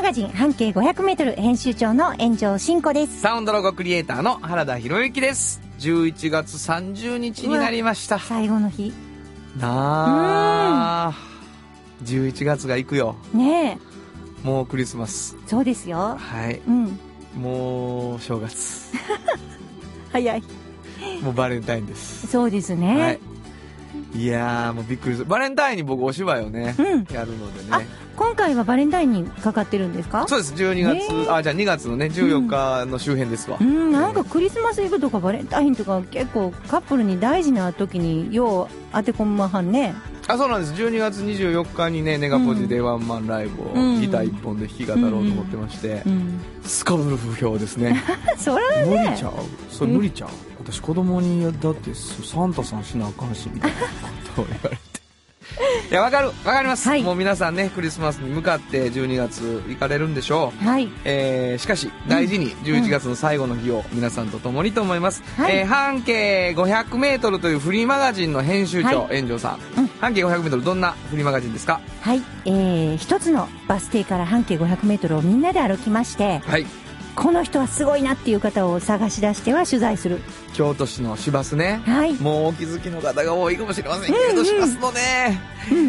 マガジン半径 500m 編集長の炎上真子です。サウンドロゴクリエイターの原田博之です。11月30日になりました。最後の日。なあ。11月が行くよ。ねもうクリスマス。え、そうですよ。はい。うん。もう正月。早い。もうバレンタインです。そうですね。はい。いやーもうびっくりする。バレンタインに僕お芝居をね、うん。やるのであね。、今回はバレンタインにかかってるんですか？そうです、12月、ね。あ、じゃあ2月のね、14日の周辺ですわ。うん、なんかクリスマスイブとかバレンタインとか結構カップルに大事な時によう当て込まはんね。あそうなんです。12月24日にねネガポジでワンマンライブをうん。ギター一本で弾き語ろうと思ってまして、うん。すこぶる不評ですね。それはね。無理ちゃう？それ無理ちゃう？私子供にだってサンタさんしなあかんしみたいなと言われて。いやわかるわかります、はい。もう皆さんねクリスマスに向かって12月行かれるんでしょう。はい。えーしかし大事に11月の最後の日を皆さんと共にと思います、はい。えー半径 500m というフリーマガジンの編集長、はい。炎上さん、うん。半径 500m どんなフリーマガジンですか？はい。えー、一つのバス停から半径500メートルをみんなで歩きまして、はいこの人はすごいなっていう方を探し出しては取材する。京都市の市バスね。はい。もうお気づきの方が多いかもしれません。けど、市バスのね、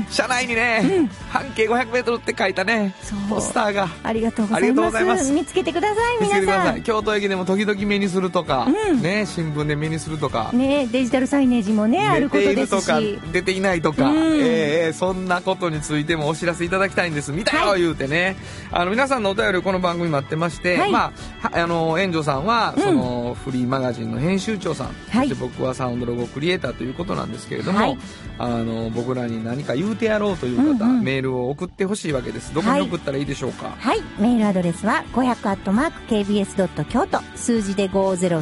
車内にね、半径 500m って書いたね、ポスターが。ありがとうございます。見つけてください、皆さん。京都駅でも時々目にするとか、うん。ね、新聞で目にするとか、ねデジタルサイネージもね、あ出ることですし。るとか出ていないとか、うん。えーえーそんなことについてもお知らせいただきたいんです。見たよ、はい。言うてね。あの皆さんのお便りこの番組待ってまして、はい。まあはあの炎上さんはうん。そのフリーマガジンの編集長さん、はい。そして僕はサウンドロゴクリエイターということなんですけれども、はい。あの僕らに何か言うてやろうという方、メールを送ってほしいわけです。どこに送ったらいいでしょうか、はい。メールアドレスは500 KBS 京都。数字で500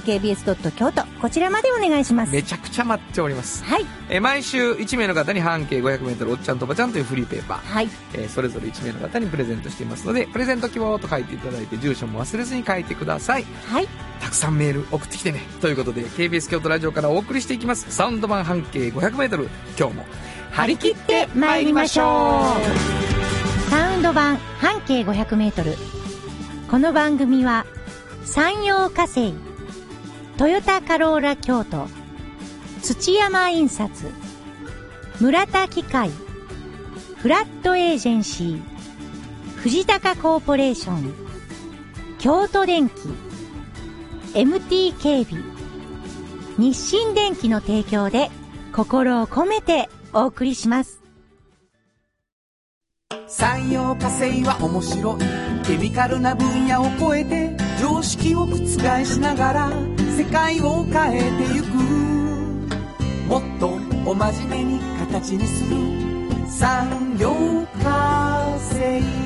KBS 京都。こちらまでお願いします。めちゃくちゃ待っております、はい。えー毎週1名の方に半径 500m おっちゃんとおばちゃんというフリーペーパー。はい。えーそれぞれ1名の方にプレゼントしていますのでプレゼント希望と書いていただいて住所も忘れずに書いてください。はい。たくさんメール送ってきてね。ということで KBS 京都ラジオからお送りしていきます。サウンド版半径 500m 今日も。張り切って参りましょう。サウンド版半径500メートル。この番組は、山陽火星、トヨタカローラ京都、土山印刷、村田機械、フラットエージェンシー、藤高コーポレーション、京都電機、MT 警備、日清電機の提供で心を込めてお送りします。産業化成は面白い。ケミカルな分野を超えて常識を覆しながら世界を変えてゆく。もっとお真面目に形にする。産業化成。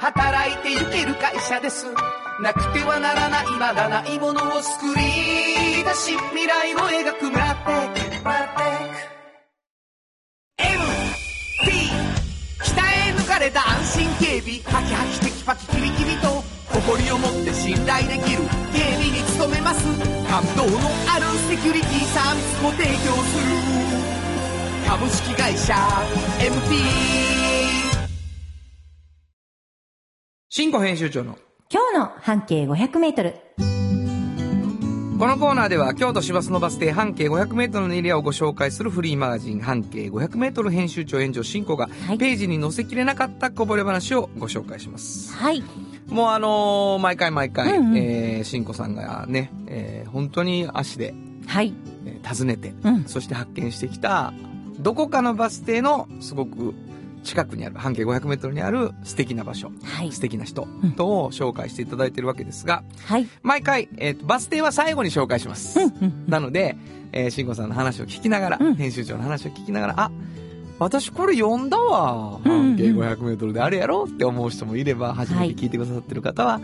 働いてゆける会社です。なくてはならないまだないものを作り出し未来を描く村テック。村テック MT 北へ抜かれた安心警備。ハキハキテキパキキビキビと誇りを持って信頼できる。警備に努めます。感動のあるセキュリティサービスも提供する。株式会社 MT 新庫編集長の今日の半径500メートル。このコーナーでは京都市バスのバス停半径 500m のエリアをご紹介するフリーマガジン半径 500m 編集長炎上進行がはいページに載せきれなかったこぼれ話をご紹介します。はい。もうあのー毎回毎回、うんうんえー、しんこさんがね、えー本当に足で、はい。えー訪ねて、うん。そして発見してきた、どこかのバス停のすごく近くにある、半径500メートルにある素敵な場所、はい素。敵な人うんとを紹介していただいているわけですが、はい。毎回、えーとバス停は最後に紹介します。なので、えー、慎吾さんの話を聞きながら、うん編集長の話を聞きながら、あ、私これ読んだわ。半径500メートルであれやろって思う人もいれば、初めて聞いてくださってる方は、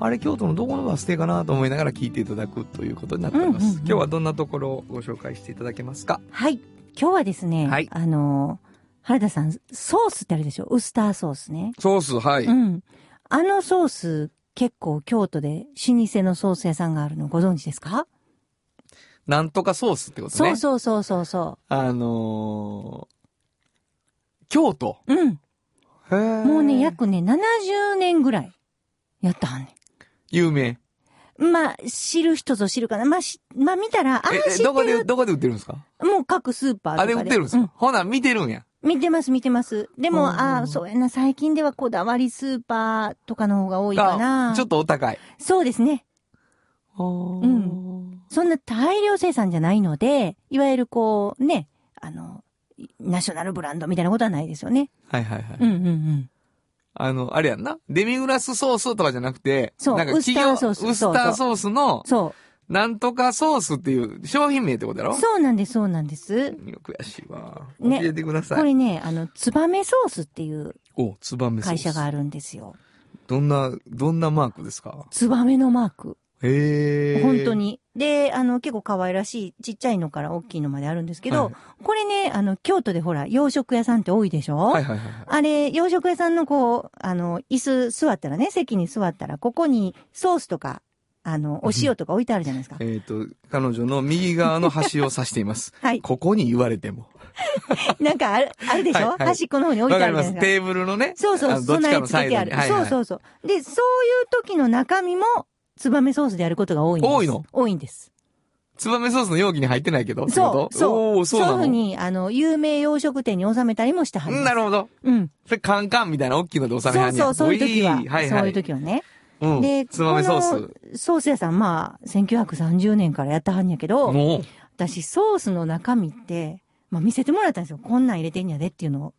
あれ京都のどこのバス停かなと思いながら聞いていただくということになっております。うんうんうん今日はどんなところをご紹介していただけますか？はい。今日はですね、はいあのー原田さん、ソースってあるでしょ？ウスターソースね。ソース、はい。うん。あのソース、結構京都で老舗のソース屋さんがあるのご存知ですか、なんとかソースってことね。そうそうそうそうそあのー、京都。う。うん。へーもうね、約ね、70年ぐらいやったはんね有名。ん。まあ、知る人ぞ知るかな。まあ、し、まあ見たら、ああ、え、知えどこで、ってる。どこで売ってるんですか？もう各スーパーとかで。あれ売ってるんですか、うほな、見てるんや。見てます、見てます。でも、うんああ、そうやな、最近ではこだわりスーパーとかの方が多いかな。あちょっとお高い。そうですね。うん。そんな大量生産じゃないので、いわゆるこう、ね、あの、ナショナルブランドみたいなことはないですよね。はいはいはい。うんうんうん。あの、あれやんな。デミグラスソースとかじゃなくて、そうなんかウスターソースウスターソースの、そなんとかソースっていう商品名ってことやろ？う。そうなんです、そうなんです。悔しいわ。ね教えてください。これね、あの、ツバメソースっていうお、ツバメ。会社があるんですよ。どんな、どんなマークですか？ツバメのマーク。へえ。本当。に。で、あの、結構可愛らしい、ちっちゃいのから大きいのまであるんですけど、はいこれね、あの、京都でほら、洋食屋さんって多いでしょ？はいはいはいはい。あれ、洋食屋さんのこう、あの、椅子座ったらね、席に座ったら、ここにソースとか、あの、お塩とか置いてあるじゃないですか。えっ、と、彼女の右側の端を指しています。はい。ここに言われても。なんかある、あるでしょ、端っこの方に置い。てあるじゃないですか。テーブルのね。そうそう、備えのサイドに。付けてある。そうそうそう。で、そういう時の中身も、ツバメソースであることが多いんです。多いの？多いんです。ツバメソースの容器に入ってないけど。そう、そう。そういうふうに、あの、有名洋食店に収めたりもしてはりうんます。なるほど。うん。それカンカンみたいな大きいので収めはねそうんそう、そういう時は。はいはい。そういう時はね。うん。で、つばめソーこのソース屋さん、まあ、1930年からやったはんやけス。ど。私、ソースの中身って、まあ見せてもらったんですよ。こんなん入れてんやでっていうのを。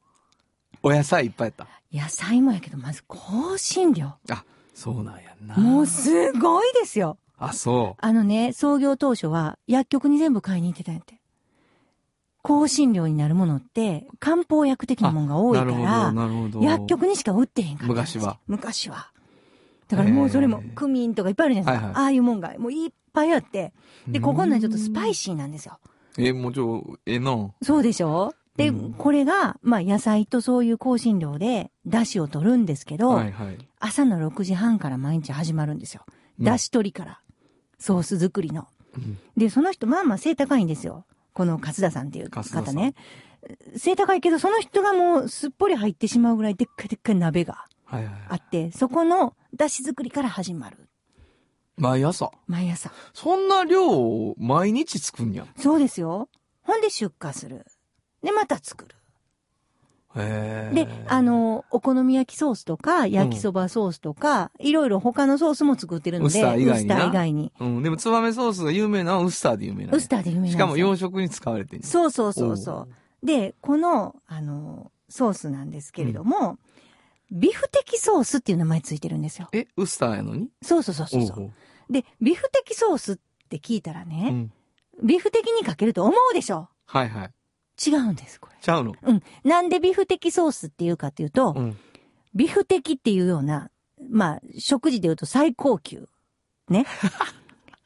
お野菜いっぱいやっ野菜もやけど、まず香辛料。た。あ、そうなんやんな。もうすごいですよ。あ、そあのね、創業当初は薬局に全部買いに行ってたんやって。香辛料になるものって、漢方薬的なもんがう。多いから。薬局にしか売ってへんから。昔は。昔は。だからもうそれもクミンとかいっぱいあるじゃないですか。はいはいああいうもんが、もういっぱいあって。で、ここのはちょっとスパイシーなんですよ。え、もうちょ、ええな。そうでしょ？で、うんこれが、まあ野菜とそういう香辛料で、出汁を取るんですけど、はいはい。朝の6時半から毎日始まるんですよ。うん出汁取りから。ソース作りの。うんで、その人、まあまあ背高いんですよ。この勝田さんっていう方ね。背高いけど、その人がもうすっぽり入ってしまうぐらいでっかいでっかい鍋がはいはい。あって、そこの出汁作りから始まる。毎朝？毎朝。そんな量を毎日作んや？ん。そうですよ。ほんで出荷する。で、また作る。へえ。で、あ、の、お好み焼きソースとか、焼きそばソースとか、いろいろ他のソースも作ってるので、ウスター以外になウスター以外に。うん。でも、ツバメソースが有名なのはウスターで有名なの。ウスターで有名なしかも洋食に使われてる。そうそうそうそう。で、この、あの、ソースなんですけれども、ビフテキソースっていう名前ついてるんですよ。え、ウスターやのに？そうそうそうそうで、ビフテキソースって聞いたらおうん。ビフテキにかけると思うでしょ？はいはい。違うんです、これ。ちゃうの？うん。なんでビフテキソースっていうかっていうと、うん。ビフテキっていうような、まあ、食事で言うと最高級。ね。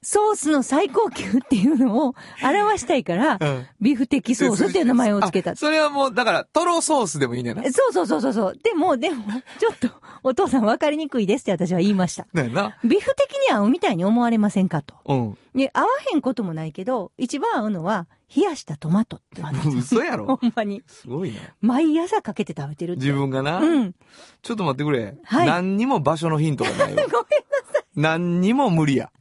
ソースの最高級っていうのを表したいから、うん。ビフテキソースっていう名前をつけたあ。それはもう、だから、トロソースでもいいねんな。そうそうそうそうそう。でも、でも、ちょっと、お父さん分かりにくいですって私は言いました。だよな。ビフ的に合うみたいに思われませんかと。うん。で、合わへんこともないけど、一番合うのは、冷やしたトマトって言われて嘘やろほんまに。すごいな。毎朝かけて食べてるって。自分がな。うん。ちょっと待ってくれ。はい何にも場所のヒントがないわ。ごめんなさい。何にも無理や。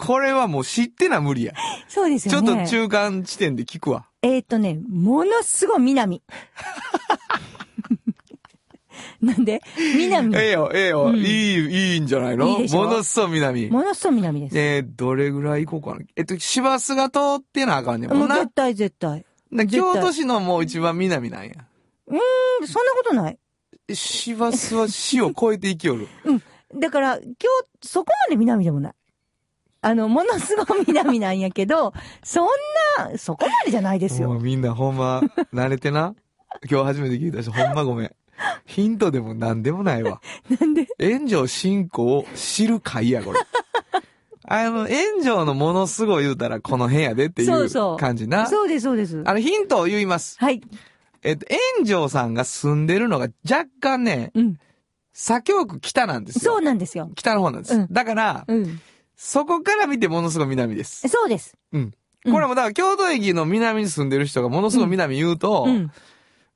これはもう知ってな無理や。そうですちょよね。っと中間地点で聞くわ。えーっとね、ものすごい南。なんで？南。ええよ、ええよ、うんいい、いいんじゃないの？いいものすごい南。ものすごい南です。えー、どれぐらい行こうかな？えっと、市バスが通ってなあかんねんもん絶対絶対。な絶対京都市のもう一番南なんや。うんそんなことない。市バスは市を越えて行きよる。だから、今日、そこまで南でもない。あの、ものすごい南なんやけど、そんな、そこまでじゃないですよ。もうみんなほんま、慣れてな。今日初めて聞いたし、ほんまごめん。ヒントでも何でもないわ。なんで？炎上進行を知る会や、これ。あの、炎上のものすごい言うたらこの辺やでっていうそうそう感じな。そうです、そうです。あの、ヒントを言います。はい。えっと、炎上さんが住んでるのが若干ね、うん。左京区北なんですよ。そうなんですよ。北の方なんです。うんだから、うん。そこから見てものすごい南です。そうです。うん。うんこれもだから京都駅の南に住んでる人がものすごい南言うと、うん。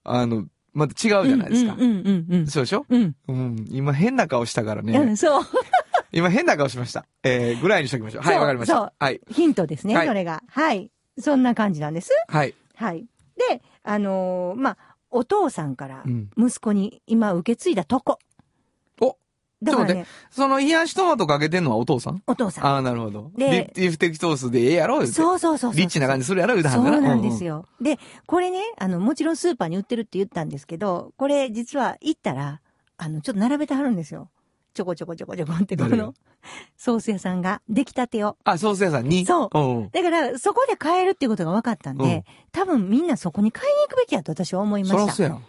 あの、また違うじゃないですか。うん、うん、うん、そうでしょ？うん。うん。今変な顔したからうん。うねん、。そう。今変な顔しました。えー、ぐらいにしときましょう。はい、わかりましそうた。はい。ヒントですね、はいそれが。はい。そんな感じなんです。はい。はい。で、あのーまあ、お父さんからうん息子に今受け継いだとこ。おだからね、その冷やしトマトかけてんのはお父さん？お父さん。ああ、なるほど。でリビフテキトースでええやろ？そうそうそうそう。リッチな感じするやろ言うてはそうなんですよ。で、これね、あの、もちろんスーパーに売ってるって言ったんですけど、これ実は行ったら、あの、ちょっと並べてはるんですよ。ちょこちょこちょこちょこって、この、ソース屋さんが、出来たてを。あ、ソース屋さんに？そううんうん。だから、そこで買えるっていうことが分かったんで、うん多分みんなそこに買いに行くべきやと私は思いました。そらそうやん。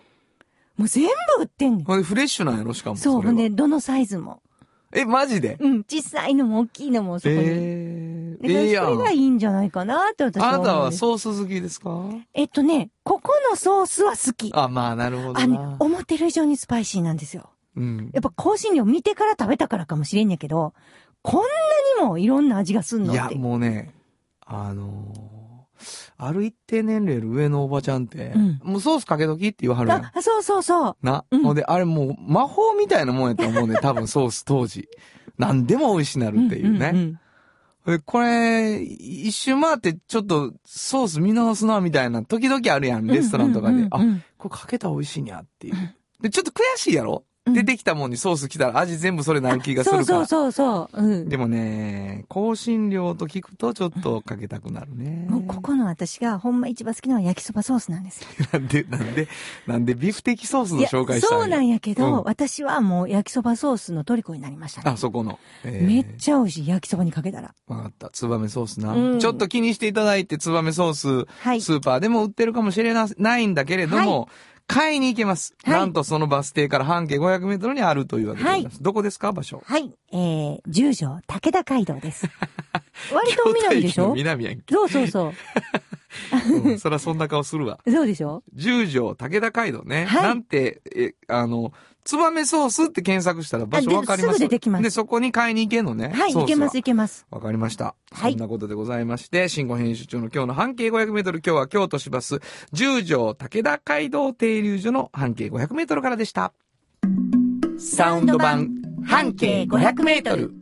もう全部売ってんねん。ほんでフレッシュなんやろ？しかも。そう、ほんで、どのサイズも。え、マジで？うん、小さいのも大きいのもそこに。えー、え。それがいいんじゃないかなって私はあなたは。ソース好きですか？えっとね、ここのソースは好き。あ、まあ、なるほどあ、ねな。、思ってる以上にスパイシーなんですよ。うん。やっぱ香辛料見てから食べたからかもしれんやけど、こんなにもいろんな味がすんのいや。もうね、あのーある一定年齢の上のおばちゃんって、うんもうソースかけときって言わはるやん。あ、そうそうそう。な。うんほんで、あれもう魔法みたいなもんやと思うね、多分ソース当時。何でも美味しなるっていうね。んんんえこれ、一周回ってちょっとソース見直すな、みたいな時々あるやん、レストランとかで。あうんうんうんうん、これかけたら美味しいんやっていう。で、ちょっと悔しいやろ？うん出てきたもんにソース来たら味全部それなる気がするから。そうそうそうそう。うん。でもね、香辛料と聞くとちょっとかけたくなるね。もうここの私がほんま一番好きなのは焼きそばソースなんですよ。なんで、なんで、なんでビフテキソースの紹介したそうなんやけど、うん私はもう焼きそばソースの虜になりましたね。あ、そこの。えーめっちゃ美味しい、焼きそばにかけたら。わかった。ツバメソースな。うんちょっと気にしていただいて、ツバメソース、はいスーパーでも売ってるかもしれなないんだけれども、買いに行けます。はいなんとそのバス停から半径500メートルにあるというわけでございます。どこですか？場所。はい。えー、十条武田街道です。割と南でしょ？南やんけ。そうそうそ うん、そらそんな顔するわ。う。そうでしょ？十条武田街道ね。はいなんて、え、あの、ツバメソースって検索したら場所わかります？すぐ出てきますで、そこに買いに行けんのね。はい、ソースいけますいけます。わかりました。はいそんなことでございまして、新語編集長の今日の半径500メートル、今日は京都市バス、十条武田街道停留所の半径500メートルからでした。サウンド版半径500メートル。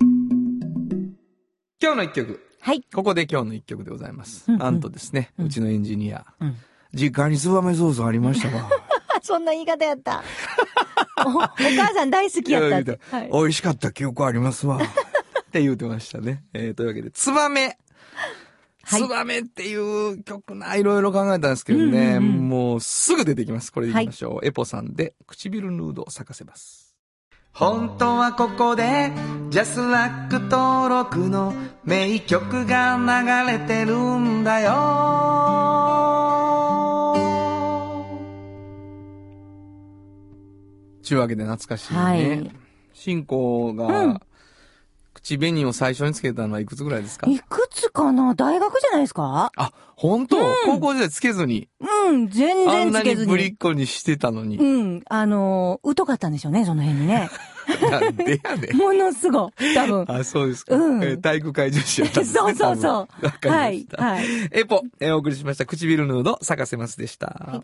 今日の一曲。はい。ここで今日の一曲でございます。うんうんなんとですね、うちのエンジニア。うん実家にツバメソースありましたわ。あ、そんな言い方やった。お お母さん大好きやった。はい。美味しかった記憶ありますわ。って言うてましたね。えー、というわけで、ツバメ。はいツバメっていう曲な、いろいろ考えたんですけどね、うんうんうんもうすぐ出てきます。これでいきましょう。エポさんで、唇ヌードを咲かせます。本当はここで、ジャスラック登録の名曲が流れてるんだよ。ちゅうわけで懐かしいね。はい進行が、うん口紅を最初につけたのはいくつぐらいですか？いくつかな？大学じゃないですか？あ、本当、高校時代つけずに、うん、全然つけずにぶりっに。子にしてたのに。うん、あのー、疎かったんでしょうね、その辺にね。なんでやねん。ものすごい、多分。あ、そうですか。うんえー体育会女子やったんですね。そうそうそうわかりまはいし、た。はい。エポ、えーお送りしました。唇ヌード、咲かせますでした。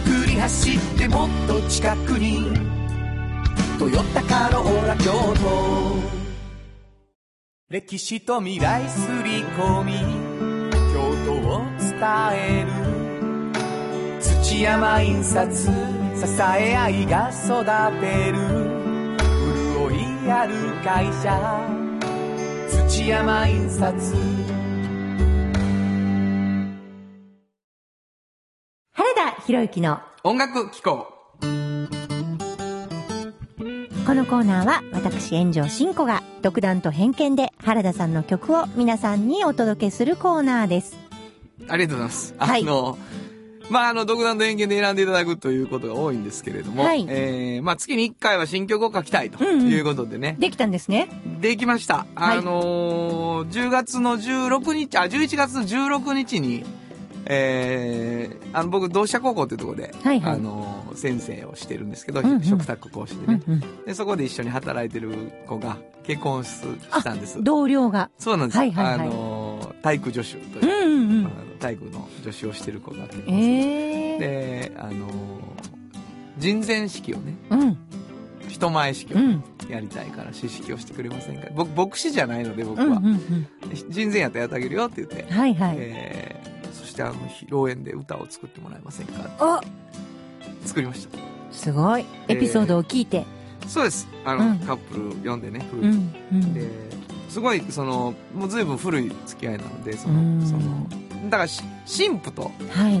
くり走ってもっと近くに「トヨタカローラ京都」歴史と未来すり込み。京都を伝える。土山印刷支え合いが育てる。潤いある会社。土山印刷原田博之の音楽機構。このコーナーは私炎上真子が独断と偏見で原田さんの曲を皆さんにお届けするコーナーです。ありがとうございます。はいあの、まあ、あの、独断と偏見で選んでいただくということが多いんですけれども、はいえー、まあ、月に1回は新曲を書きたいとうんうんいうことでね、できたんですね。できました。はいあのー、10月の16日、あ、11月の16日に、えー、あの、僕、同志社高校っていうところで、はいはいあのー先生をしてるんですけど、うんうん食卓講師でね、うんうんで、そこで一緒に働いてる子が結婚ししたんです。同僚が。そうなんです。はいはいはいあのー、体育助手といううんうんうん。体育の助手をしてる子が結婚する。ええで、あのー人前式をね、うん。人前式をうん。やりたいから、詩式をしてくれませんか僕、牧師じゃないので僕うん。うは。ん。うん。人前やったらやってあげるよって言って、はいはい。えしてあの、披露宴で歌を作ってもらえませんかあ作りました。すごい。エピソードを聞いて。そうです。あの、うんカップル読んでね、夫婦うん。うん。で、すごい、その、もう随分古い付き合いなので、そうんの、その、だからし、神父とはい。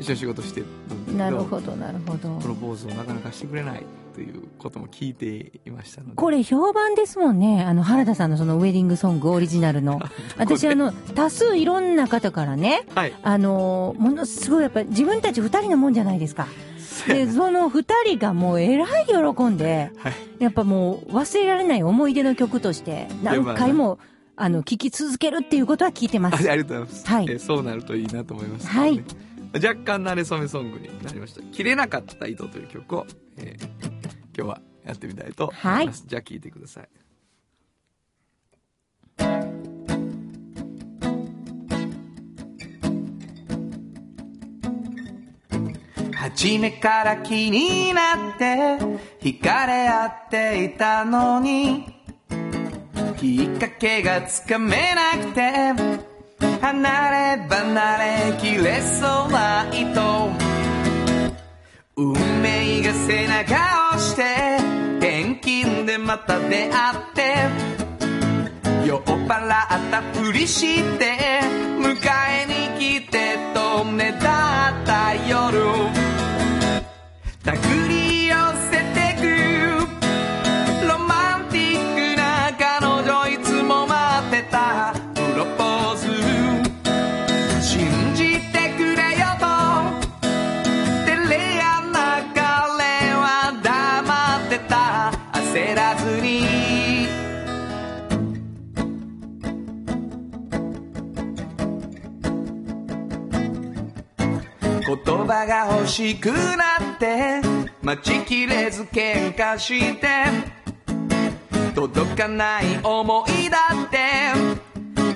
一緒に仕事してるんですけど、なるほど、なるほどプ。ロポーズをなかなかしてくれないということも聞いていましたので。これ評判ですもんね。あの、原田さんのそのウェディングソングオリジナルの。私あの、多数いろんな方からね、はい。あの、ものすごいやっぱ自分たち二人のもんじゃないですか。で、その二人がもうえらい喜んで、はい。やっぱもう忘れられない思い出の曲として何回も、あの、聴き続けるっていうことは聞いてまあす。ありがとうございます。はいえーそうなるといいなと思います、はい。若干慣れ初めソングになりました。切れなかった糸という曲を、えー今日はやってみたいと思います。じゃあ聴いてください。初めから気になって惹かれ合っていたのにきっかけがつかめなくて離れ離れ切れそうな糸運命が背中をして転勤でまた出会って酔っ払ったふりして迎えに来てとねだ葉が欲しくなって待ちきれず喧嘩して届かない思いだって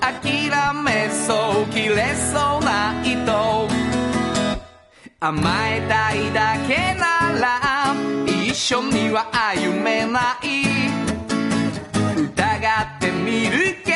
諦めそう切れそうな糸。甘えたいだけなら一緒には歩めない。疑ってみるけど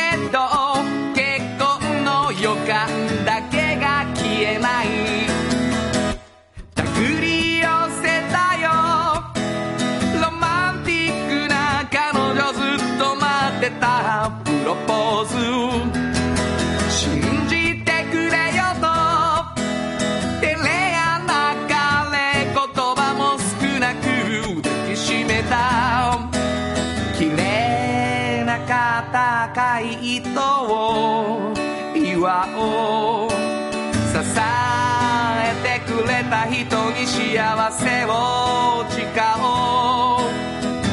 た人に幸せを誓おう。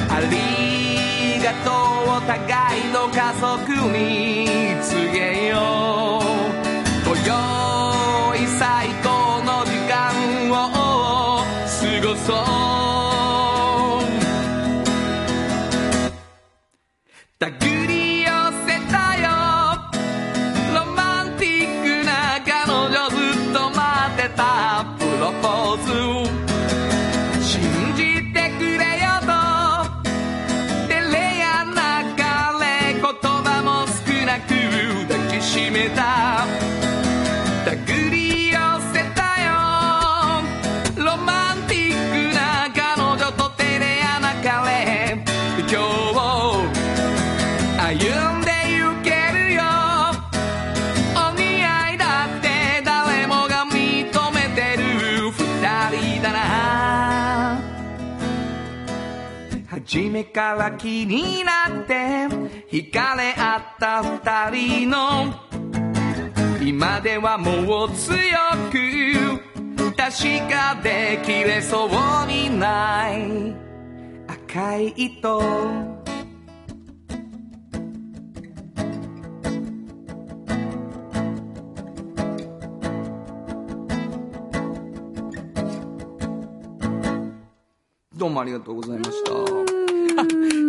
ありがとうお互いの家族に。から気になって惹かれ合った二人の今ではもう強く確かできれそうにない赤い糸どうもありがとうございました。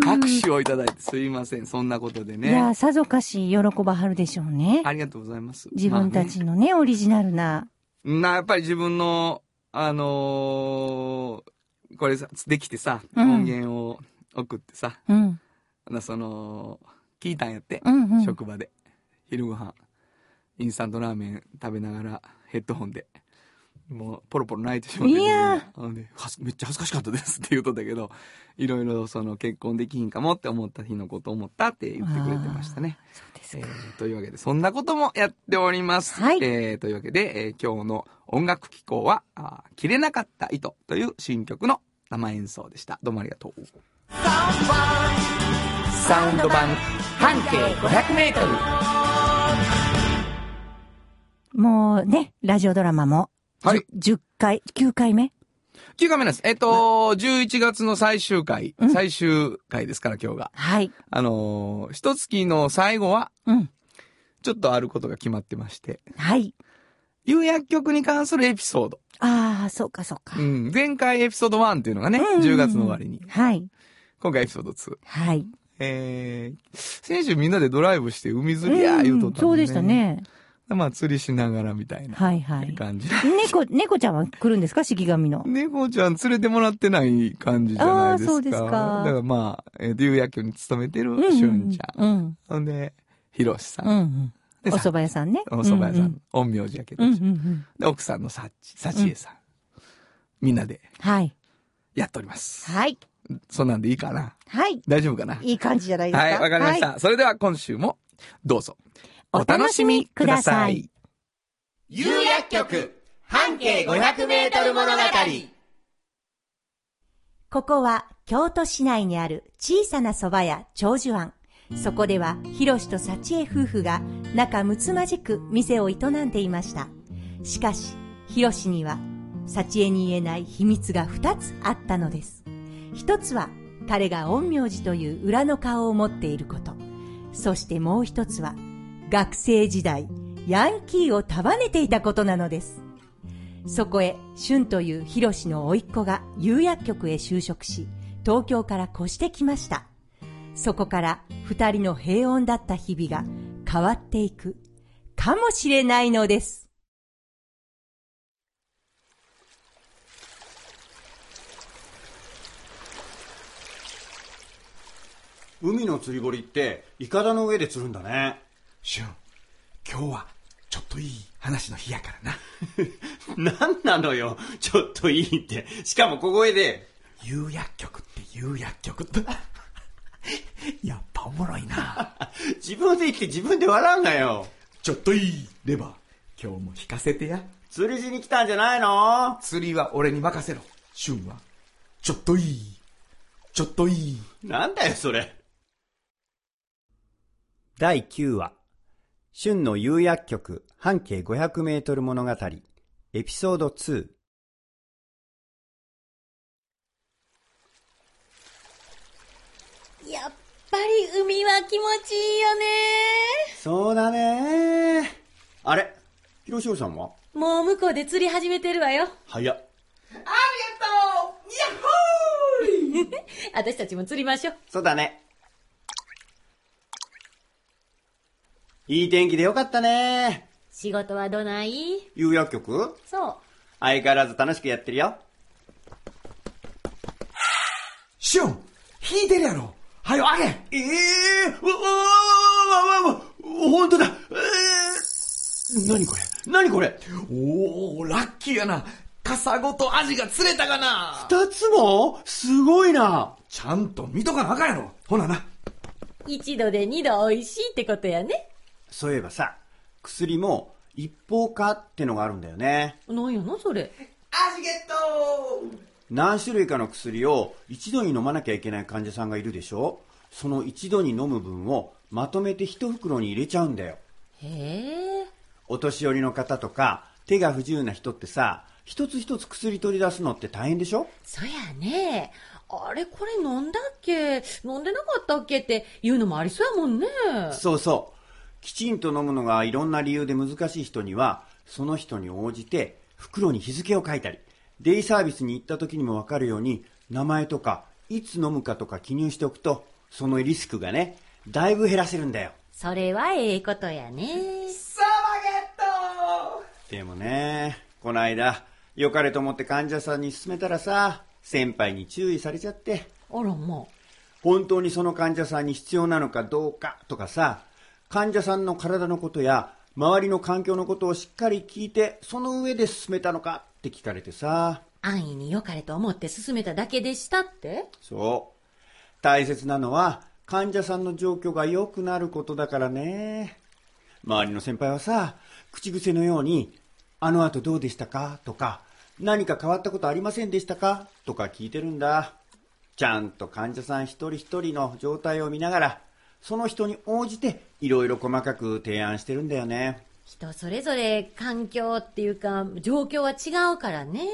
拍手をいただいてすいません。そんなことでいや、ね。さぞかし喜ばはるでしょうね。ありがとうございます。自分たちのね、オリジナルな。な、やっぱり自分の、あのーこれさ、できてさ、うん音源を送ってさ、うん。なその、聞いたんやって、うんうん。職場で。昼ご飯、インスタントラーメン食べながらヘッドホンで。もう、ポロポロ泣いてしまって。いやほんではすめっちゃ恥ずかしかったですって言うとったけど、いろいろその結婚できひんかもって思った日のことを思ったって言ってくれてましたね。そうですえか。ーというわけで、そんなこともやっております。はいえーというわけで、えー今日の音楽機構は、あー切れなかった糸という新曲の生演奏でした。どうもありがとう。サウンド版半径500メートル。もうね、ラジオドラマも、はいじゅ10回、9回目9回目なんです。えっ、と、11月の最終回、うん最終回ですから今日が。はい。あのー一月の最後は、うん。ちょっとあることが決まってまして、はい。有薬局に関するエピソード。ああ、そうかそうか。うん。前回エピソード1っていうのがね、うんうんうん10月の終わりに。はい。今回エピソード2。はい。えー、先週みんなでドライブして海釣りや言うとったもんそうでした。ね。まあ釣りしながらみたいなはいはい。感じ。猫、猫ちゃんは来るんですか？式神の。猫ちゃん連れてもらってない感じじゃないですか。あーそうですかだからまあ、えー、有薬局に勤めてるうんしゅんちゃん。うん。ほんで、ひろしさん。うんうん。でお蕎麦屋さんね。お蕎麦屋さうんん。陰陽師やけど、うん。で、奥さんのさち、さちえさん。みんなではい。やっております。はい。そんなんでいいかな？はい。大丈夫かな？いい感じじゃないですか？はい、わかりました。それでは今週も、どうぞ。お楽しみください。有薬局半径500メートル物語ここは京都市内にある小さな蕎麦屋長寿庵。そこでは、ひろしと幸恵夫婦が仲睦まじく店を営んでいました。しかし、ひろしには、幸恵に言えない秘密が二つあったのです。一つは、彼が陰陽師という裏の顔を持っていること。そしてもう一つは、学生時代、ヤンキーを束ねていたことなのです。そこへ、俊というヒロシの甥っ子が釉薬局へ就職し、東京から越してきました。そこから二人の平穏だった日々が変わっていく、かもしれないのです。海の釣り堀って、イカダの上で釣るんだね。しゅん、今日はちょっといい話の日やからな。なんなのよ、ちょっといいって。しかも小声で、有薬局って有薬局って。やっぱおもろいな。自分で言って自分で笑うなよ。ちょっといいレバー、今日も引かせてや。釣りしに来たんじゃないの？釣りは俺に任せろ。しゅんは、ちょっといい。ちょっといい。なんだよ、それ。第9話。春の釉薬局半径500メートル物語エピソード2やっぱり海は気持ちいいよね。そうだねあれ広島さんは？もう向こうで釣り始めてるわよ。早っ。私たちも釣りましょう。そうだね。いい天気でよかったね。仕事はどない？有薬局？そう。相変わらず楽しくやってるよ。シュン引いてるやろはよ、あげええー、わ、わ、わ、わ、わ、わ、ほんとだ。えー、何これ何これおー、ラッキーやな。傘ごとアジが釣れたがな。二つもすごいな。ちゃんと見とかなあかんやろ。ほなな。一度で二度美味しいってことやね。そういえばさ、薬も一方化ってのがあるんだよね。なんやのそれ？アジゲット何種類かの薬を一度に飲まなきゃいけない患者さんがいるでしょその一度に飲む分をまとめて一袋に入れちゃうんだよ。へえ。お年寄りの方とか手が不自由な人ってさ、一つ一つ薬取り出すのって大変でしょ？そやね。あれこれ飲んだっけ？飲んでなかったっけって言うのもありそうやもんね。そうそう。きちんと飲むのがいろんな理由で難しい人には、その人に応じて袋に日付を書いたり、デイサービスに行った時にもわかるように、名前とか、いつ飲むかとか記入しておくと、そのリスクがね、だいぶ減らせるんだよ。それはええことやね。サバゲットでもね、この間、良かれと思って患者さんに勧めたらさ、先輩に注意されちゃって、あらまあ。本当にその患者さんに必要なのかどうかとかさ、患者さんの体のことや、周りの環境のことをしっかり聞いて、その上で進めたのかって聞かれてさ、安易に良かれと思って進めただけでしたって？そう。大切なのは、患者さんの状況が良くなることだからね。周りの先輩はさ、口癖のように、あの後どうでしたか？とか、何か変わったことありませんでしたか？とか聞いてるんだ。ちゃんと患者さん一人一人の状態を見ながら、その人に応じていろいろ細かく提案してるんだよね。人それぞれ環境っていうか状況は違うからね。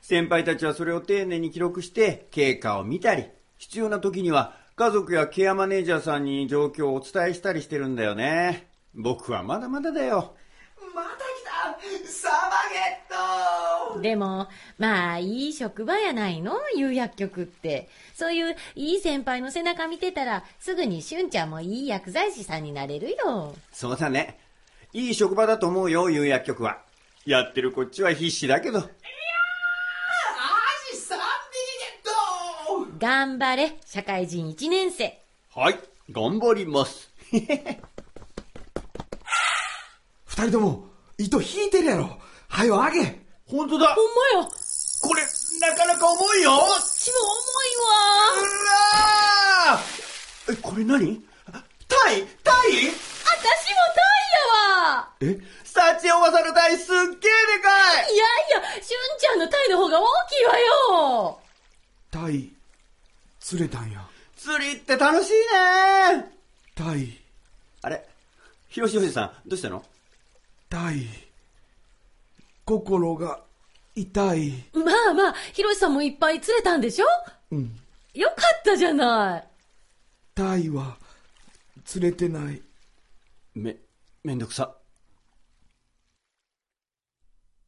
先輩たちはそれを丁寧に記録して経過を見たり、必要な時には家族やケアマネージャーさんに状況をお伝えしたりしてるんだよね。僕はまだまだだよ。また来たサバゲットでも、まあ、いい職場やないの？有薬局って。そういういい先輩の背中見てたら、すぐにしゅんちゃんもいい薬剤師さんになれるよ。そうだね。いい職場だと思うよ、有薬局は。やってるこっちは必死だけど。アジ3匹ゲット頑張れ、社会人1年生。はい、頑張ります。二人とも、糸引いてるやろ。はよ、あげ本当だ。ほんまや。これ、なかなか重いよ。こっちも重いわ。え、これ何？タイ？タイ？私もタイやわ。え、サチおばさんのタイすっげえでかい。いやいや、しゅんちゃんのタイの方が大きいわよ。タイ、釣れたんや。釣りって楽しいね。タイ、あれ？ひろしおじさん、どうしたの？タイ、心が痛い。まあまあ、ひろしさんもいっぱい釣れたんでしょ？うん。よかったじゃない。タイは釣れてない。め、めんどくさ。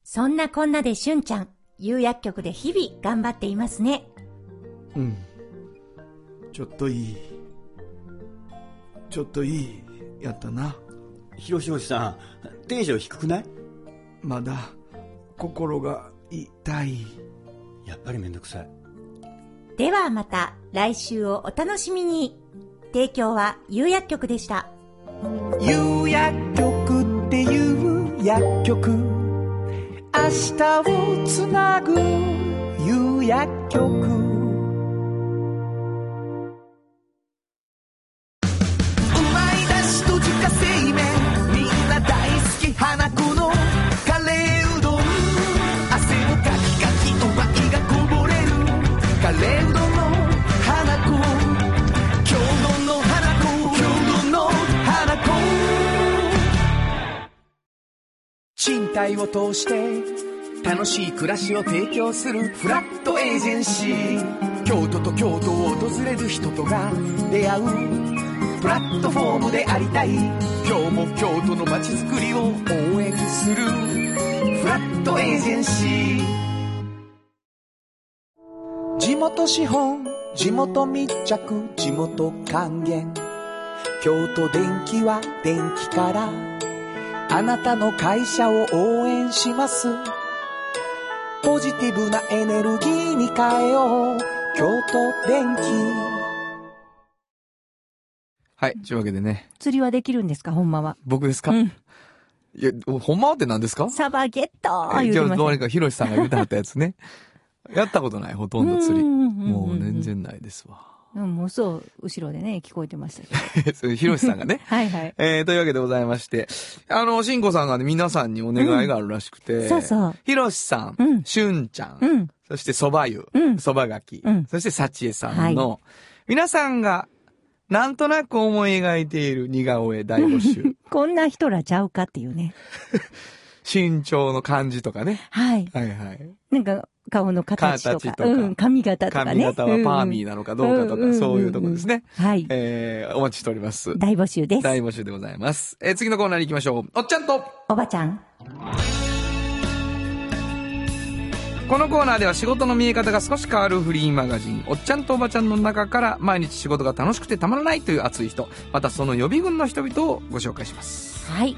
そんなこんなでしゅんちゃん、有薬局で日々頑張っていますね。うん。ちょっといい。ちょっといい。やったな。ひろしさん、テンション低くない？まだ、心が痛い。やっぱりめんどくさい。ではまた来週をお楽しみに。提供は有薬局でした。有薬局っていう薬局明日をつなぐ有薬局賃貸を通して楽しい暮らしを提供するフラットエージェンシー。京都と京都を訪れる人とが出会うプラットフォームでありたい。今日も京都の街づくりを応援するフラットエージェンシー。地元資本地元密着地元還元。京都電気は電気からあなたの会社を応援しますポジティブなエネルギーに変えよう京都電気はい。というわけでね。釣りはできるんですか、ほんまは。僕ですか、うん。いや、ほんまはって何ですか？サバゲットえ今日どう言うてましにかヒロシさんが言うてはったやつね。やったことない、ほとんど釣り。うんうんうんうんもう全然ないですわ。た。うん、もうそう、後ろでね、聞こえてましたけど。それヒロシさんがね。はいはい。えー、というわけでございまして、あの、しんこさんがね、皆さんにお願いがあるらしくて、そうそうひろしさん、うんしゅんちゃん、うん。そしてそば湯、うんそばがき、うんそしてさちえさんの、皆さんが、なんとなく思い描いている似顔絵大募集。こんな人らちゃうかっていうね。身長の感じとかね。はい。はいはい。なんか、顔の形とか。形とかうん、髪型とかね。髪型はパーミーななのかどうかとか、そういうとこですね。。はい。えー、お待ちしております。大募集です。大募集でございます。えー、次のコーナーに行きましょう。おっちゃんとおばちゃん。このコーナーでは仕事の見え方が少し変わるフリーマガジン、おっちゃんとおばちゃんの中から毎日仕事が楽しくてたまらないという熱い人、またその予備軍の人々をご紹介します。はい。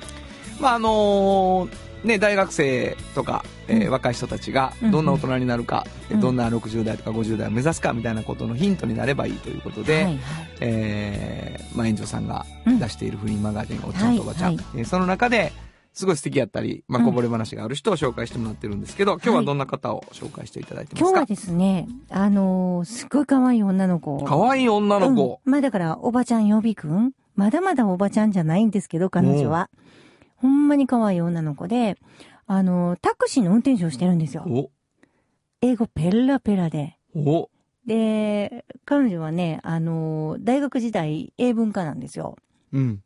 まあ、あのーね、大学生とか、えー若い人たちがうんどんな大人になるか、うん。どんな60代とか50代を目指すかみたいなことのヒントになればいいということで、はいはい。えーまあ、園長さんがうん出しているフリーマガジン、おっちゃんとおばちゃん、はいえーその中で、すごい素敵やったり、まあ、こぼれ話がある人を紹介してもらってるんですけど、今日はどんな方を紹介していただいてますか、今日はですね、あのーすっごい可愛い女の子。可愛い女の子。うん。まあだから、おばちゃん予備軍。まだまだおばちゃんじゃないんですけど、彼女は。ほんまに可愛い女の子で、あのータクシーの運転手をしてるんですよ。お、英語ペラペラで。お、で、彼女はね、あのー大学時代英文科なんですよ。うん。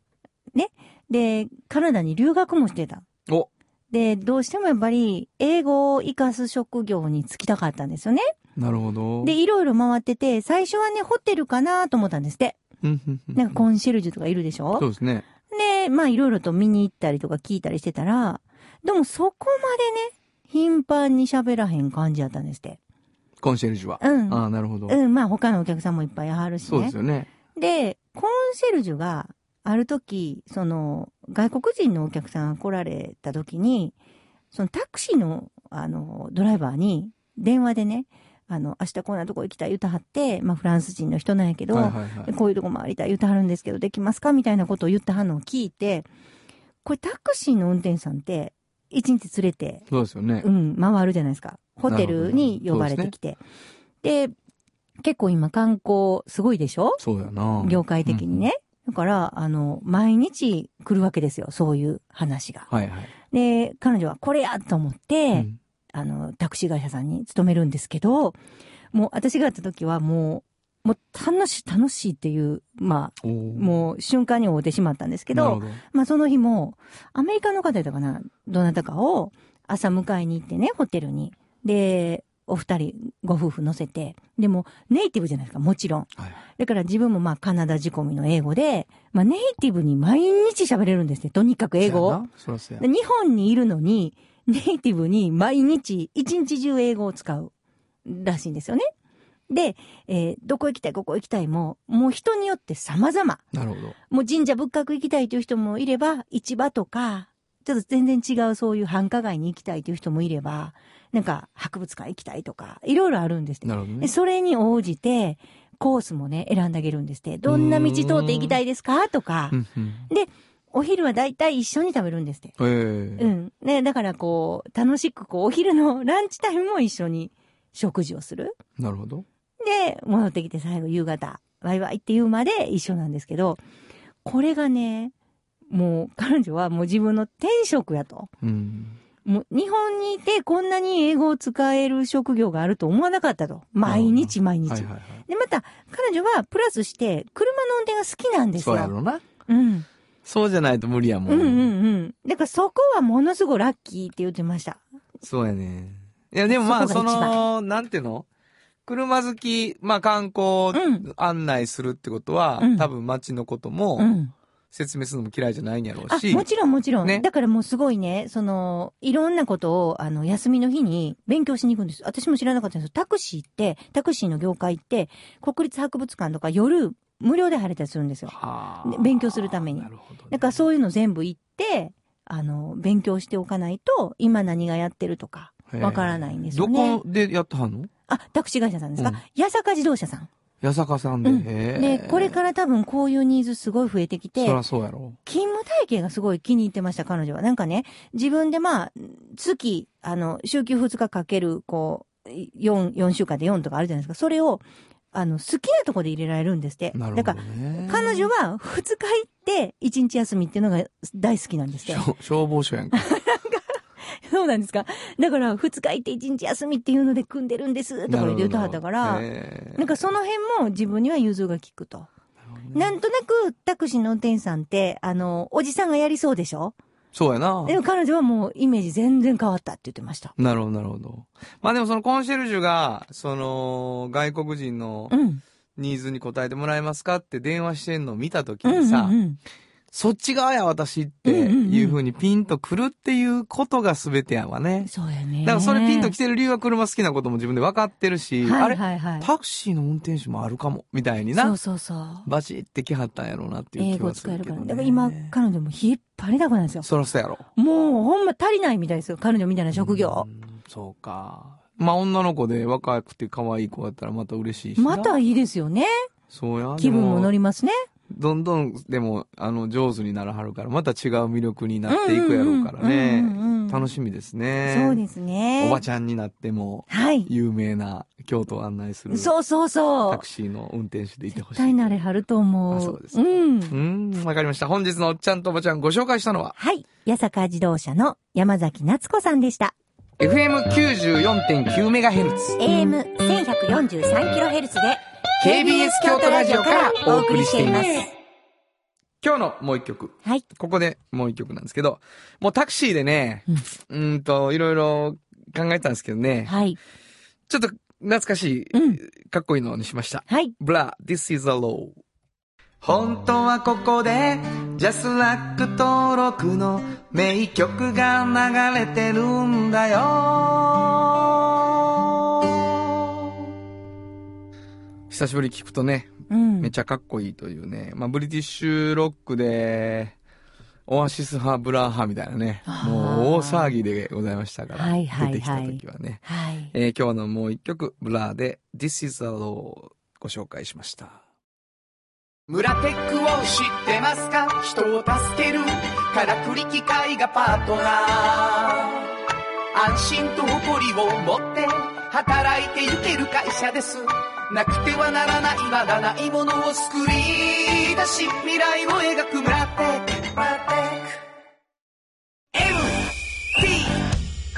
で、カナダに留学もしてた。お、で、どうしてもやっぱり、英語を活かす職業に就きたかったんですよね。なるほど。で、いろいろ回ってて、最初はね、ホテルかなと思ったんですって。なんかコンシェルジュとかいるでしょ？そうですね。で、まあいろいろと見に行ったりとか聞いたりしてたら、でもそこまでね、頻繁に喋らへん感じやったんですって。コンシェルジュは。うんああ、なるほど。うん、まあ他のお客さんもいっぱいあるしね。そうですよね。で、コンシェルジュがある時、その、外国人のお客さんが来られた時に、そのタクシーの、あの、ドライバーに電話でね、あの、明日こんなとこ行きたい言うたはって、まあフランス人の人なんやけど、はいはいはい。こういうとこ回りたい言うてはるんですけど、できますかみたいなことを言ってはんのを聞いて、これタクシーの運転手さんって、一日連れて、そうですよねう。ん、回るじゃないですか。ホテルに呼ばれてきて。で結構今観光すごいでしょ？そうやな。業界的にね。だから、あの、毎日来るわけですよ。そういう話が。うん。はいはい。で、彼女はこれやと思って、うんあの、タクシー会社さんに勤めるんですけど、もう私が会った時はもう、もう楽しい楽しいっていう、まあ、もう瞬間に会うてしまったんですけど、ど。まあその日も、アメリカの方だったかな、どなたかを朝迎えに行ってね、ホテルに。で、お二人、ご夫婦乗せて。でも、ネイティブじゃないですか、もちろん。はい。だから自分もまあカナダ仕込みの英語で、まあネイティブに毎日喋れるんですね。とにかく英語を。日本にいるのに、ネイティブに毎日、一日中英語を使うらしいんですよね。で、えーどこ行きたい、ここ行きたいも、もう人によって様々。なるほど。もう神社仏閣行きたいという人もいれば、市場とか、ちょっと全然違うそういう繁華街に行きたいという人もいれば、なんか博物館行きたいとか、いろいろあるんですってなるほどねで。それに応じて、コースもね、選んであげるんですって。どんな道通って行きたいですか？とかう、んうん。お昼はだいたい一緒に食べるんですって。ええうん。ね、だからこう、楽しくこう、お昼のランチタイムも一緒に食事をする。なるほど。で、戻ってきて最後夕方、バイバイって言うまで一緒なんですけど、これがね、もう彼女はもう自分の転職やと。うん。もう日本にいてこんなに英語を使える職業があると思わなかったと。毎日毎日。はいはいはい。で、また彼女はプラスして車の運転が好きなんですよ。そうやろな。うん。そうじゃないと無理やも。うんんうんうん。だからそこはものすごいラッキーって言ってました。そうやね。いや、でもまあ、その、なんていうの？車好き、まあ観光うん案内するってことは、うん多分街のこともうん。説明するのも嫌いじゃないんやろうあ、し。もちろんもちろん。ねだからもうすごいね、その、いろんなことを、あの、休みの日に勉強しに行くんです。私も知らなかったんですよ。タクシーって、タクシーの業界って、国立博物館とか夜、無料で入れたりするんですよ。勉強するためになるほどね、だからそういうの全部行って、あの、勉強しておかないと、今何がやってるとか、わからないんですよねどこでやってはんの？あ、タクシー会社さんですか、うん八坂自動車さん。八坂さんで。うんへで、ーこれから多分こういうニーズすごい増えてきてそ、らそうやろ。勤務体系がすごい気に入ってました、彼女は。なんかね、自分でまあ、月、あの、週休2日かける、こう、4、4週間で4とかあるじゃないですか。それを、あの、好きなとこで入れられるんですって。なるほどだから、ね。彼女は2日行って1日休みっていうのが大好きなんですって。消消防署や んか。そうなんですか。だから、2日行って1日休みっていうので組んでるんです、とか言って言ってはったから、なんかその辺も自分には融通が利くと。なんとなくタクシーの運転手さんって、あの、おじさんがやりそうでしょ？そうやな。でも彼女はもうイメージ全然変わったって言ってました。なるほど、なるほど。まあでもそのコンシェルジュが、その、外国人のうん。ニーズに応えてもらえますかって電話してんのを見たときうんにさ、うんうんそっち側や私っていう風にピンとくるっていうことが全てやわね。そうやね。だからそれピンと来てる理由は車好きなことも自分で分かってるし、あれ、はいはいはい。タクシーの運転手もあるかも、みたいになそう、そうそう。バチって来はったんやろうなっていう英語気はす使えるから。だから今、彼女も引っ張りだこなんですよ。そらそうやろ。もうほんま足りないみたいですよ。彼女みたいな職業う。んそうか。まあ女の子で若くて可愛い子だったらまた嬉しいしな。またいいですよね。そうや。気分も乗り。りますね。どんどん、でも、あの、上手にならはるから、また違う魅力になっていくやろうからうんうんうんうんね。楽しみですね。そうですね。おばちゃんになっても、はい。有名な京都を案内する。そうそうそうタク。シーの運転手でいてほしい。絶対なれはると思う。あそうですかうん。うん、わかりました。本日のおっちゃんとおばちゃんご紹介したのは、はい。八坂自動車の山崎夏子さんでした。FM94.9MHz。AM1143kHz で KBS 京都ラジオからお送りしています。今日のもう一曲。はい。ここでもう一曲なんですけど、もうタクシーでね、うーんと、いろいろ考えたんですけどね、はい。ちょっと懐かしい、うんかっこいいのにしました。はい。ブラ、This is a law。本当はここで、ジャスラック登録の名曲が流れてるんだよ。久しぶりに聞くとね、うん。めっちゃかっこいいというね。まあ、ブリティッシュロックで、オアシス派、ブラー派みたいなね。もう大騒ぎでございましたから。はいはいはい出てきた時はね。はい。えー今日のもう一曲、ブラーで This is a Low をご紹介しました。ムラテックを知ってますか？人を助けるからくり機械がパートナー安心と誇りを持って働いてゆける会社です。なくてはならないまだないものを作り出し未来を描く。ムラテックムラテック MT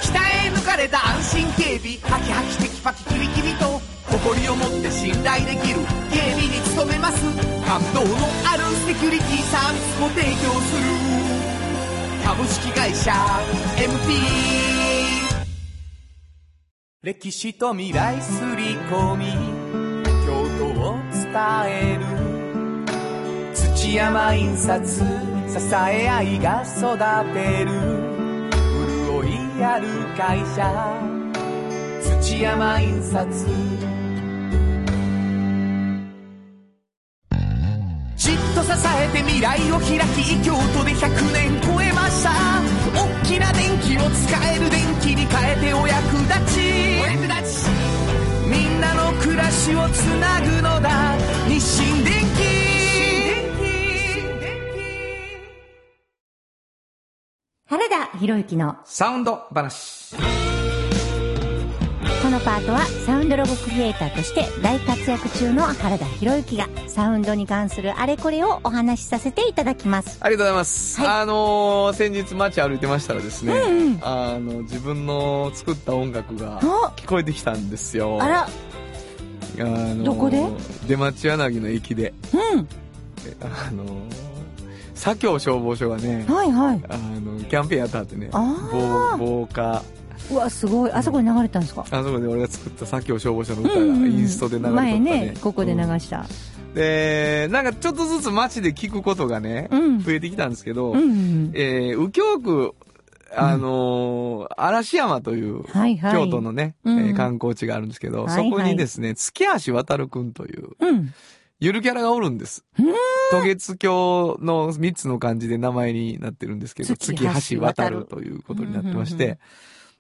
鍛え抜かれた安心警備。ハキハキテキパキキビキビと誇りを持って信頼できる。警備に努めます。感動のあるセキュリティサービスも提供する。株式会社 MT 歴史と未来すり込み京都を伝える。土山印刷支え合いが育てる。潤いある会社土山印刷じっと支えて未来を開き京都で100年超えました。大きな電気を使える。博之のサウンド話。このパートはサウンドロゴクリエイターとして大活躍中の原田博之がサウンドに関するあれこれをお話しさせていただきます。ありがとうございます。はいあのー先日街歩いてましたらですね、あの、自分の作った音楽がお聞こえてきたんですよ。あら、あのーどこで？出町柳の駅で。うん。あのー左京消防署がね、はいはい。あの、キャンペーンやったってね、防防火、うわ、すごい。あそこに流れたんですか？あそこで俺が作った左京消防署の歌がうんうんうんインストで流れてた前ねね、ここで流した。で、なんかちょっとずつ街で聞くことがね、うん増えてきたんですけど、うんうん。えー、右京区、あのー嵐山という、はいはい。京都のね、うんえー観光地があるんですけど、はいはいそこにですね、月橋渡くんといううん。ゆるキャラがおるんです。渡月橋の3つの漢字で名前になってるんですけど、月月橋橋渡るということになってまして、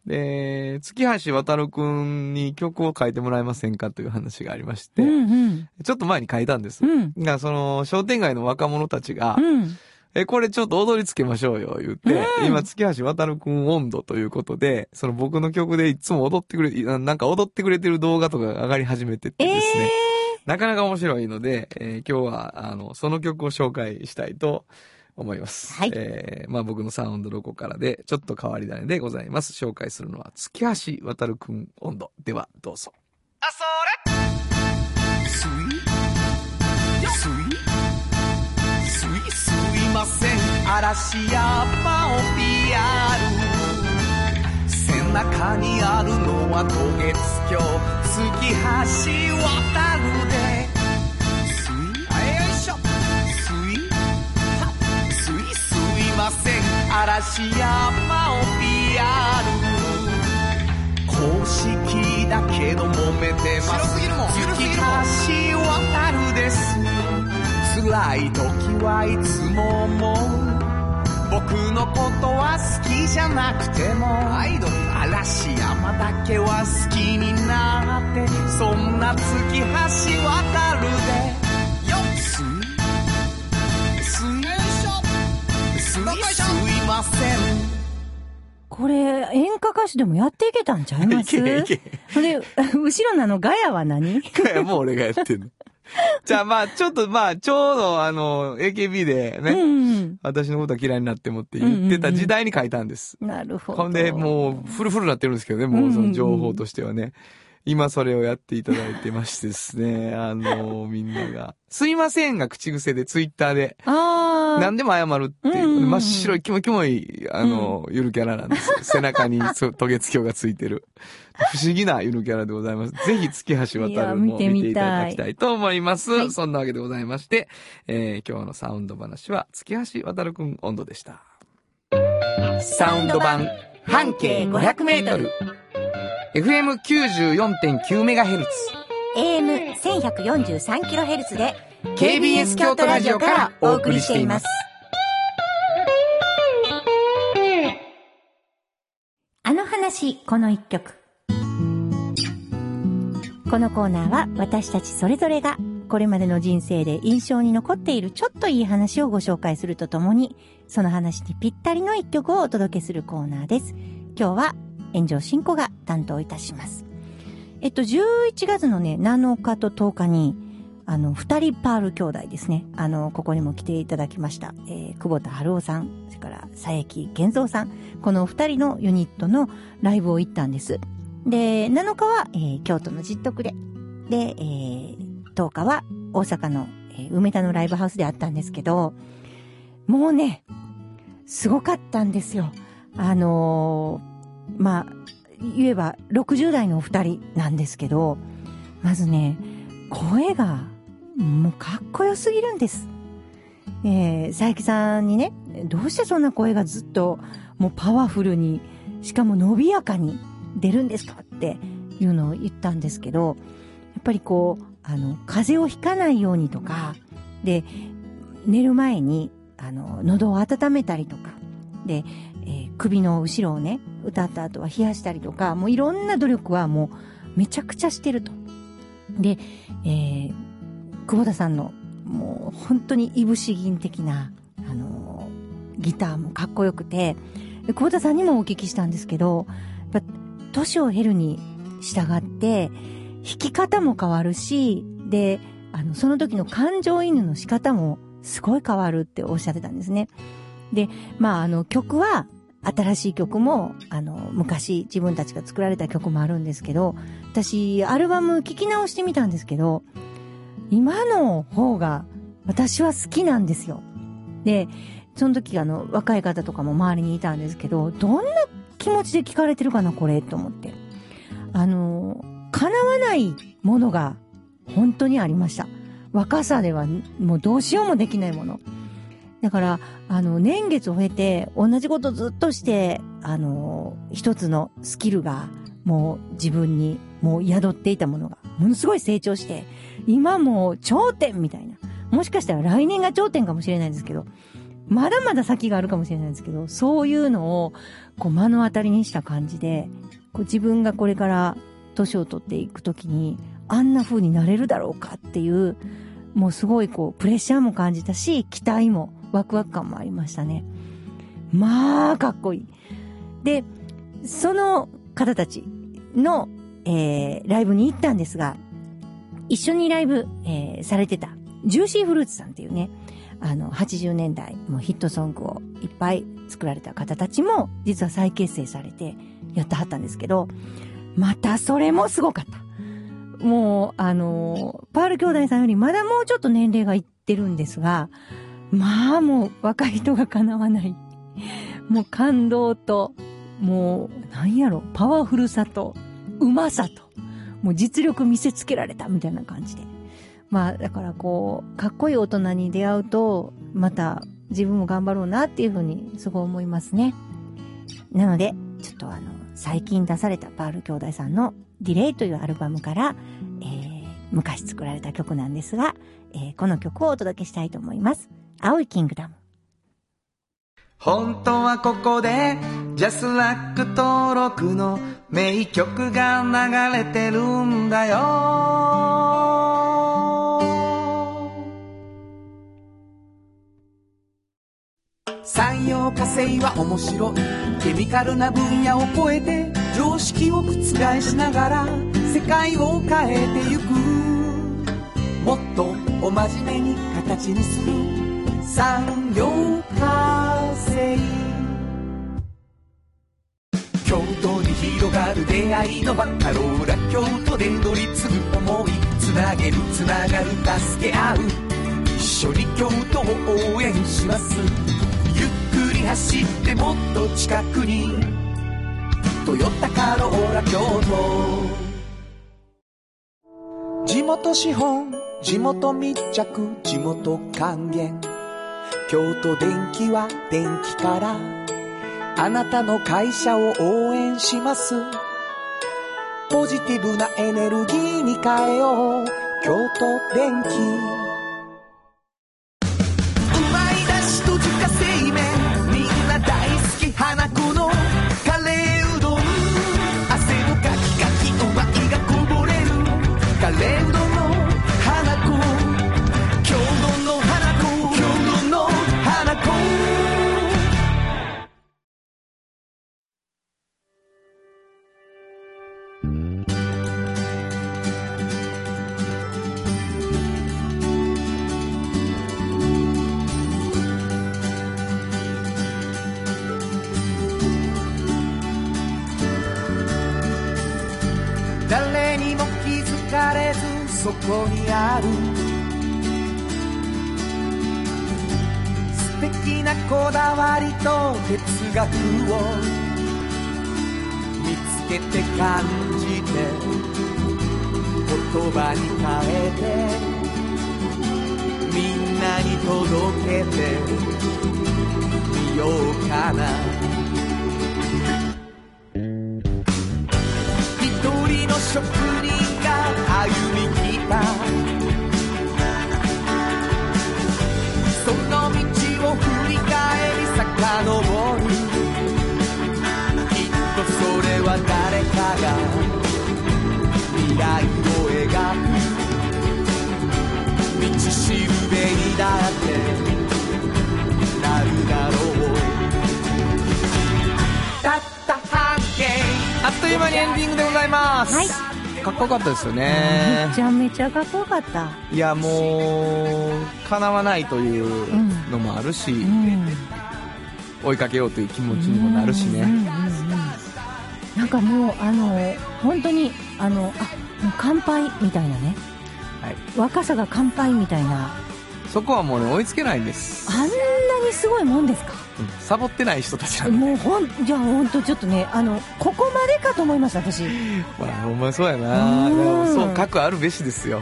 で、月橋渡るくんに曲を書いてもらえませんかという話がありまして、うんうん。ちょっと前に書いたんです。うん。が、その、商店街の若者たちが、うん。え、これちょっと踊りつけましょうよ、言って、今、月橋渡るくん温度ということで、その僕の曲でいつも踊ってくれ、いなんか踊ってくれてる動画とかが上がり始めててですね、なかなか面白いので、えー今日は、あの、その曲を紹介したいと思います。はいえーまあ僕のサウンドロゴからで、ちょっと変わり種でございます。紹介するのは、月橋渡るくん温度。では、どうぞ。あ、それすい？すい？すい？すいません嵐山を PR 背中にあるのは渡月橋月橋渡るで。すいあよいしょ。すいはすいすいません。嵐山を PR 公式だけど揉めてます。月橋渡るです。辛い時はいつも思う。僕のことは好きじゃなくても。アイドル嵐山だけは好きになってそんな月橋渡るでよっすいすいすいすいませんこれ、演歌歌手でもやっていけたんちゃいますいけいけで、後ろのあのガヤは何いやも俺がやってんの。じゃあまあ、ちょっとまあ、ちょうどあの、AKB でね、うん私のことは嫌いになってもって言ってた時代に書いたんです。うん。なるほど。ほんで、もう、フルフルになってるんですけどね、もうその情報としてはね。今それをやっていただいてましてですね、あの、みんなが。すいませんが口癖で、ツイッターで。ああ。何でも謝るっていう、うんうんうん真っ白いキモキモい、あの、ゆるキャラなんですよ。背中にそう渡月橋がついてる。不思議なゆるキャラでございます。ぜひ月橋渡るも見ていただきたいと思います。はいそんなわけでございまして、えー今日のサウンド話は月橋渡るくん温度でした。サウンド版半径500メートル。FM94.9MHz。AM1143kHz で KBS 京都ラジオからお送りしています。あの話、この一曲。このコーナーは私たちそれぞれがこれまでの人生で印象に残っているちょっといい話をご紹介するとともに、その話にぴったりの一曲をお届けするコーナーです。今日は炎上進行が担当いたします。えっと、11月のね、7日と10日に、あの、二人パール兄弟ですね。あの、ここにも来ていただきました。えー、久保田春夫さん、それから佐伯健三さん。この二人のユニットのライブを行ったんです。で、7日は、えー京都の実徳で、で、えー10日は大阪の、えー梅田のライブハウスであったんですけど、もうね、すごかったんですよ。あのーまあ、言えば60代のお二人なんですけど、まずね、声がもうかっこよすぎるんです。えー、佐伯さんにね、どうしてそんな声がずっともうパワフルに、しかも伸びやかに出るんですかっていうのを言ったんですけど、やっぱりこう、あの、風邪をひかないようにとか、で、寝る前に、あの、喉を温めたりとか、で、首の後ろをね、歌った後は冷やしたりとか、もういろんな努力はもうめちゃくちゃしてると。で、えー、久保田さんのもう本当にいぶし銀的な、あのーギターもかっこよくて、久保田さんにもお聞きしたんですけど、やっぱ年を経るに従って、弾き方も変わるし、で、あの、その時の感情移入の仕方もすごい変わるっておっしゃってたんですね。で、まあ、あの、曲は、新しい曲も、あの、昔自分たちが作られた曲もあるんですけど、私、アルバム聴き直してみたんですけど、今の方が私は好きなんですよ。で、その時あの、若い方とかも周りにいたんですけど、どんな気持ちで聞かれてるかな、これ、と思って。あの、叶わないものが本当にありました。若さではもうどうしようもできないもの。だから、あの、年月を経て、同じことずっとして、あの、一つのスキルが、もう自分に、もう宿っていたものが、ものすごい成長して、今もう頂点みたいな。もしかしたら来年が頂点かもしれないですけど、まだまだ先があるかもしれないですけど、そういうのを、こう目の当たりにした感じで、こう自分がこれから年を取っていくときに、あんな風になれるだろうかっていう、もうすごいこう、プレッシャーも感じたし、期待も、ワクワク感もありましたね。まあ、かっこいい。で、その方たちの、えー、ライブに行ったんですが、一緒にライブ、えー、されてた、ジューシーフルーツさんっていうね、あの、80年代、もうヒットソングをいっぱい作られた方たちも、実は再結成されて、やってはったんですけど、またそれもすごかった。もう、あの、パール兄弟さんよりまだもうちょっと年齢がいってるんですが、まあもう若い人が敵わない。もう感動と、もう、なんやろ、パワフルさと、うまさと、もう実力見せつけられたみたいな感じで。まあ、だからこう、かっこいい大人に出会うと、また自分も頑張ろうなっていうふうにすごい思いますね。なので、ちょっとあの、最近出されたパール兄弟さんのディレイというアルバムから、えー、昔作られた曲なんですが、えー、この曲をお届けしたいと思います。青いキングダム。本当はここでジャスラック登録の名曲が流れてるんだよ。産業化成は面白い。ケミカルな分野を超えて常識を覆しながら世界を変えてゆく。もっとお真面目に形にする。産業化成京都に広がる出会いの場カローラ京都で乗り継ぐ思いつなげるつながる助け合う一緒に京都を応援します。ゆっくり走ってもっと近くに「トヨタカローラ京都」地元資本地元密着地元還元。京都電気は電気からあなたの会社を応援します。ポジティブなエネルギーに変えよう。京都電気哲学を見つけて感じて言葉に変えてみんなに届けてみようかな。一人の職が未来を描く道しるべにだってなるだろうたった半径あっという間にエンディングでございます。はいかっこよかったですよねめ。ちゃめちゃかっこよかった。いや、もう、叶わないというのもあるし、うん。追いかけようという気持ちにもなるしね。うんうんうんなんかもう、あの、本当に、あの、あ、もう乾杯みたいなね。はい。若さが乾杯みたいな。そこはもうね、追いつけないんです。あんなにすごいもんですか？うんサボってない人たちなんで。もうほん、じゃあほんとちょっとね、あの、ここまでかと思いました、私。い やまあ、ほんまにそうやな。そう、核あるべしですよ。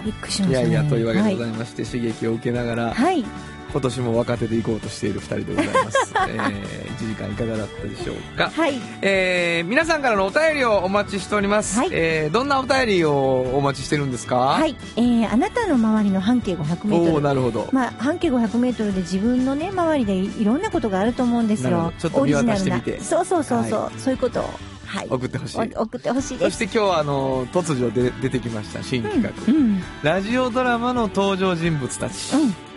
ーびっくりしましたね。いやいや、というわけでござはいまして、刺激を受けながら、い。はい。今年も若手で行こうとしている二人でございます。えー、1時間いかがだったでしょうか。はい。えー、皆さんからのお便りをお待ちしております。はいえー、どんなお便りをお待ちしてるんですか？は。い。えー、あなたの周りの半径500メートおおル。なるほど。まあ、半径500メートルで自分のね、周りでいいろんなことがあると思うんですよど。ちょっと見渡してみてそうそうそうそう、そういうことを、はい。送ってほしい。お送ってほしい。そして今日はあの突如で出てきました新企画、うん。うん。ラジオドラマの登場人物たち、うん。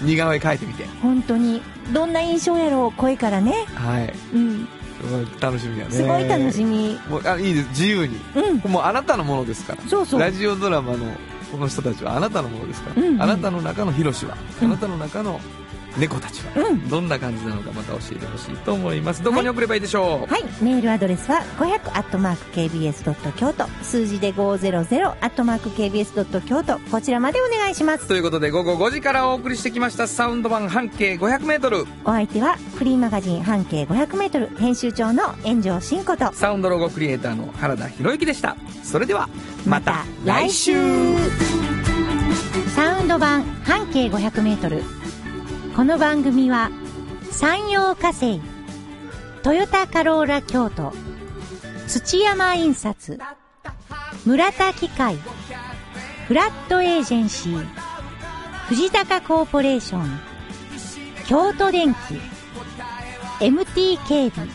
似顔絵描いてみて本当に。どんな印象やろう、声からね。はいうん。楽しみやねすごい楽しみ。もうあいいです自由にうん。もうあなたのものですからそうそう。ラジオドラマのこの人たちはあなたのものですから、うんうんあなたの中のヒロシは、うんあなたの中の猫たちは、うんどんな感じなのかまた教えてほしいと思いますどこに送ればいいでしょう、はい。メールアドレスは500アットマーク KBS ドット京都。数字で500アットマーク KBS ドット京都。こちらまでお願いします。ということで午後5時からお送りしてきましたサウンド版半径 500m お相手はフリーマガジン半径500メートル編集長の炎上真子と。サウンドロゴクリエイターの原田博之でしたそれではまた来週サウンド版半径500メートル。この番組は山陽火星、トヨタカローラ京都、土山印刷、村田機械、フラットエージェンシー、藤高コーポレーション、京都電機、MT 警備、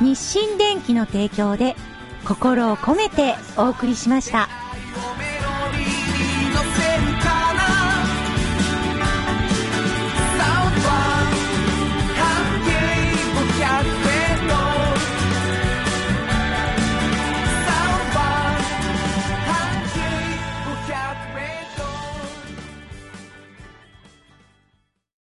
日清電機の提供で心を込めてお送りしました。